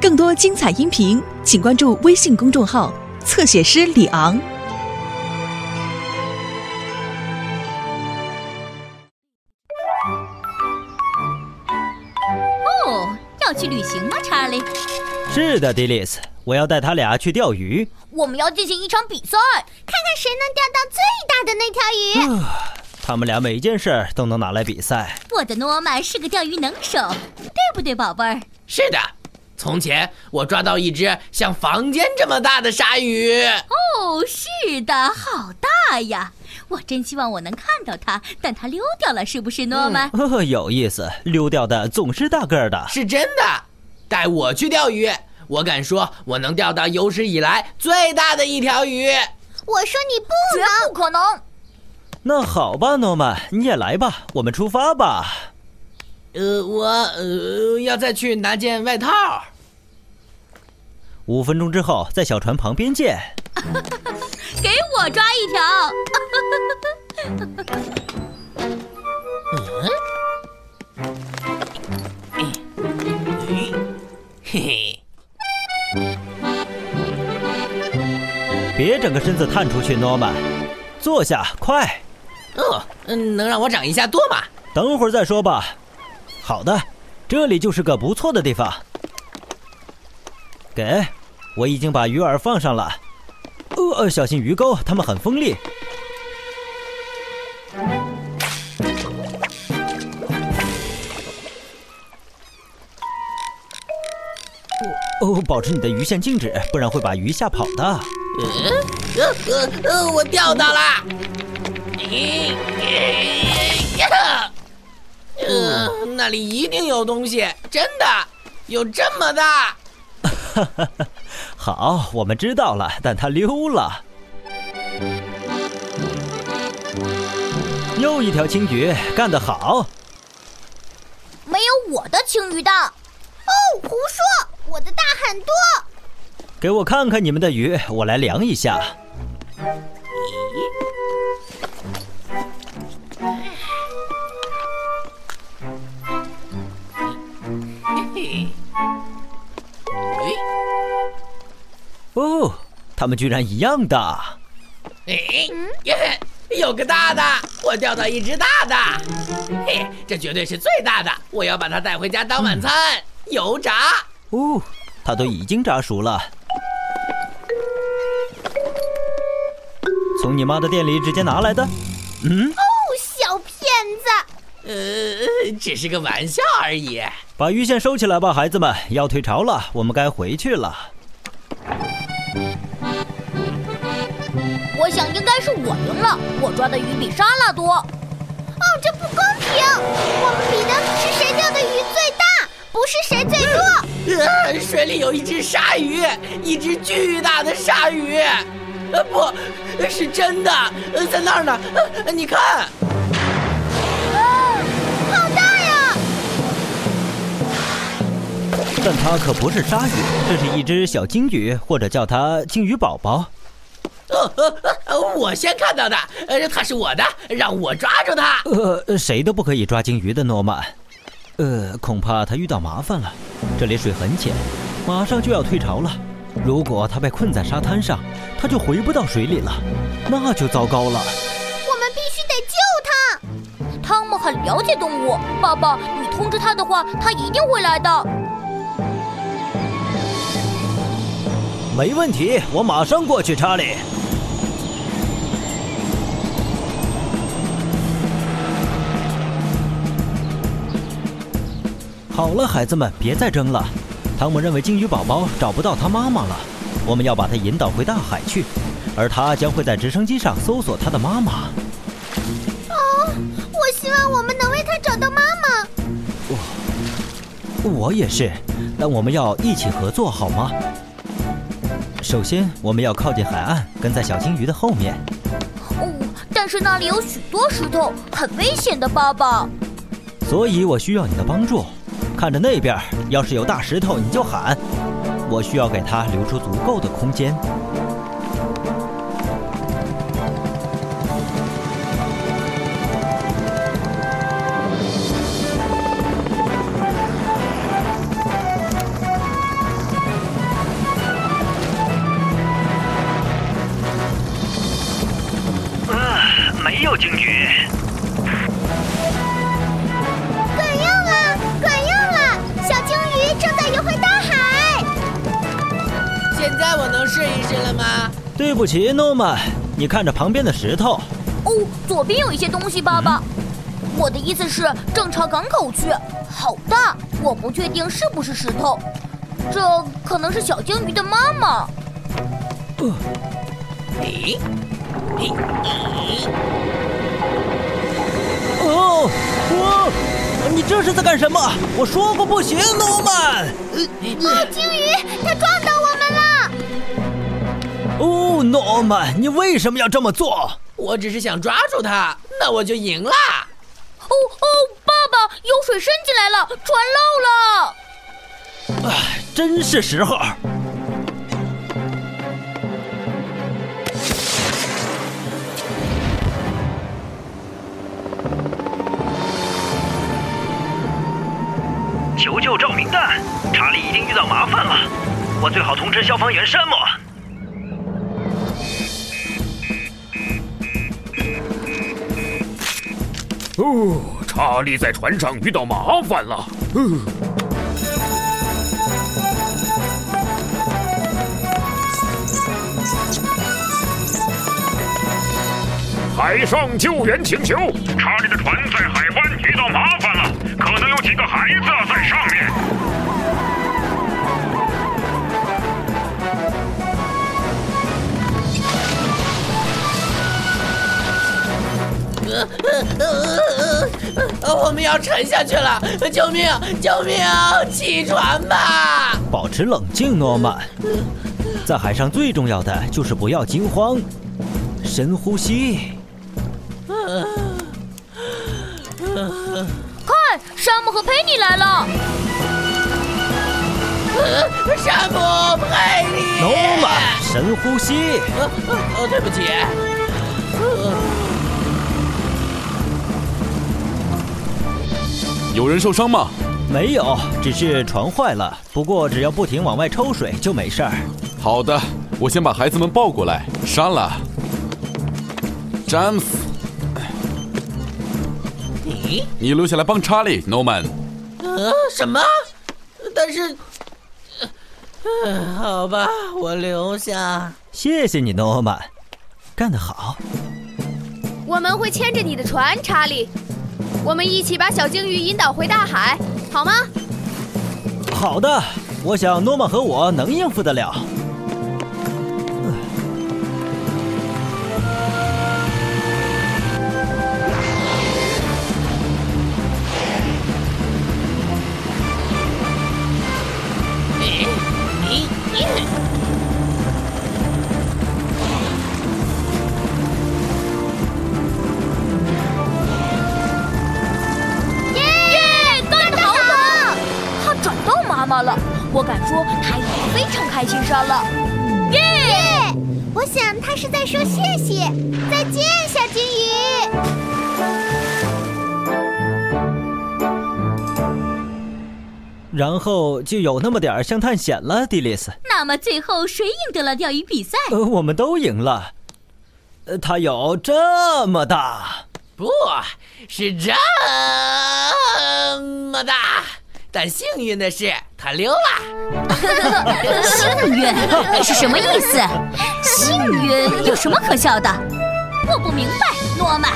更多精彩音频，请关注微信公众号“侧写师李昂”。哦，要去旅行吗，查理？是的，迪丽斯，我要带他俩去钓鱼。我们要进行一场比赛，看看谁能钓到最大的那条鱼。他们俩每件事都能拿来比赛。我的诺曼是个钓鱼能手，对不对，宝贝儿？是的，从前我抓到一只像房间这么大的鲨鱼。哦，是的，好大呀！我真希望我能看到它，但它溜掉了，是不是，诺曼？呵，有意思，溜掉的总是大个儿的。是真的，带我去钓鱼，我敢说，我能钓到有史以来最大的一条鱼。我说你不能，绝不可能。那好吧，诺曼，你也来吧，我们出发吧。呃，我呃要再去拿件外套。五分钟之后，在小船旁边见。给我抓一条。嗯，嘿嘿。别整个身子探出去，诺曼，坐下，快。哦，嗯，能让我长一下舵吗？等会儿再说吧。好的，这里就是个不错的地方。给，我已经把鱼饵放上了。呃，小心鱼钩，它们很锋利。哦，保持你的鱼线静止，不然会把鱼吓跑的。呃呃呃，我钓到了。呀！呃，那里一定有东西，真的有这么大。好，我们知道了，但它溜了。又一条青鱼，干得好。没有我的青鱼大。哦，胡说，我的大很多。给我看看你们的鱼，我来量一下。哦，它们居然一样大！哎，有个大的，我钓到一只大的，嘿，这绝对是最大的，我要把它带回家当晚餐，油炸。哦，它都已经炸熟了，从你妈的店里直接拿来的。嗯。哦，小骗子！呃，只是个玩笑而已。把鱼线收起来吧，孩子们，要退潮了，我们该回去了。是我赢了，我抓的鱼比莎拉多。哦，这不公平！我们比的是谁钓的鱼最大，不是谁最多。呃，水里有一只鲨鱼，一只巨大的鲨鱼。呃，不是真的，在那儿呢。呃，你看。好大呀！但它可不是鲨鱼，这是一只小鲸鱼，或者叫它鲸鱼宝宝。呃呃呃，我先看到的，呃，它是我的，让我抓住它。呃，谁都不可以抓鲸鱼的，诺曼。呃，恐怕他遇到麻烦了。这里水很浅，马上就要退潮了。如果他被困在沙滩上，他就回不到水里了，那就糟糕了。我们必须得救他。汤姆很了解动物，爸爸，你通知他的话，他一定会来的。没问题，我马上过去，查理。好了，孩子们，别再争了。汤姆认为金鱼宝宝找不到他妈妈了，我们要把他引导回大海去，而他将会在直升机上搜索他的妈妈。哦，我希望我们能为他找到妈妈。我，我也是，但我们要一起合作，好吗？首先，我们要靠近海岸，跟在小金鱼的后面。哦，但是那里有许多石头，很危险的，爸爸。所以我需要你的帮助。看着那边，要是有大石头，你就喊。我需要给他留出足够的空间。对不起，诺曼，你看着旁边的石头。哦，左边有一些东西，爸爸。我的意思是正朝港口去，好大，我不确定是不是石头。这可能是小鲸鱼的妈妈。咦？咦？哦，我，你这是在干什么？我说过不行，诺曼。啊，鲸鱼。哦，诺曼，你为什么要这么做？我只是想抓住他，那我就赢了。哦哦，爸爸，有水渗进来了，船漏了。哎，真是时候。求救照明弹，查理一定遇到麻烦了，我最好通知消防员山姆。哦，查理在船上遇到麻烦了。海上救援请求，查理的船在海湾遇到麻烦了，可能有几个孩子在上面。我们要沉下去了！救命！救命！起船吧！保持冷静，诺曼。在海上最重要的就是不要惊慌，深呼吸。看，山姆和佩妮来了。山姆，佩妮。诺曼，深呼吸。呃，对不起。有人受伤吗？没有，只是船坏了。不过只要不停往外抽水就没事儿。好的，我先把孩子们抱过来。莎拉，詹姆斯，你你留下来帮查理。诺曼，呃，什么？但是，呃，好吧，我留下。谢谢你，诺曼，干得好。我们会牵着你的船，查理。我们一起把小鲸鱼引导回大海，好吗？好的，我想诺曼和我能应付得了。你你你！我敢说他已经非常开心山了。耶！耶！我想他是在说谢谢，再见，小金鱼。然后就有那么点儿像探险了，迪丽斯。那么最后谁赢得了钓鱼比赛？呃，我们都赢了。呃，它有这么大，不是这么大，但幸运的是它溜了。幸运是什么意思？幸运有什么可笑的？我不明白，诺曼。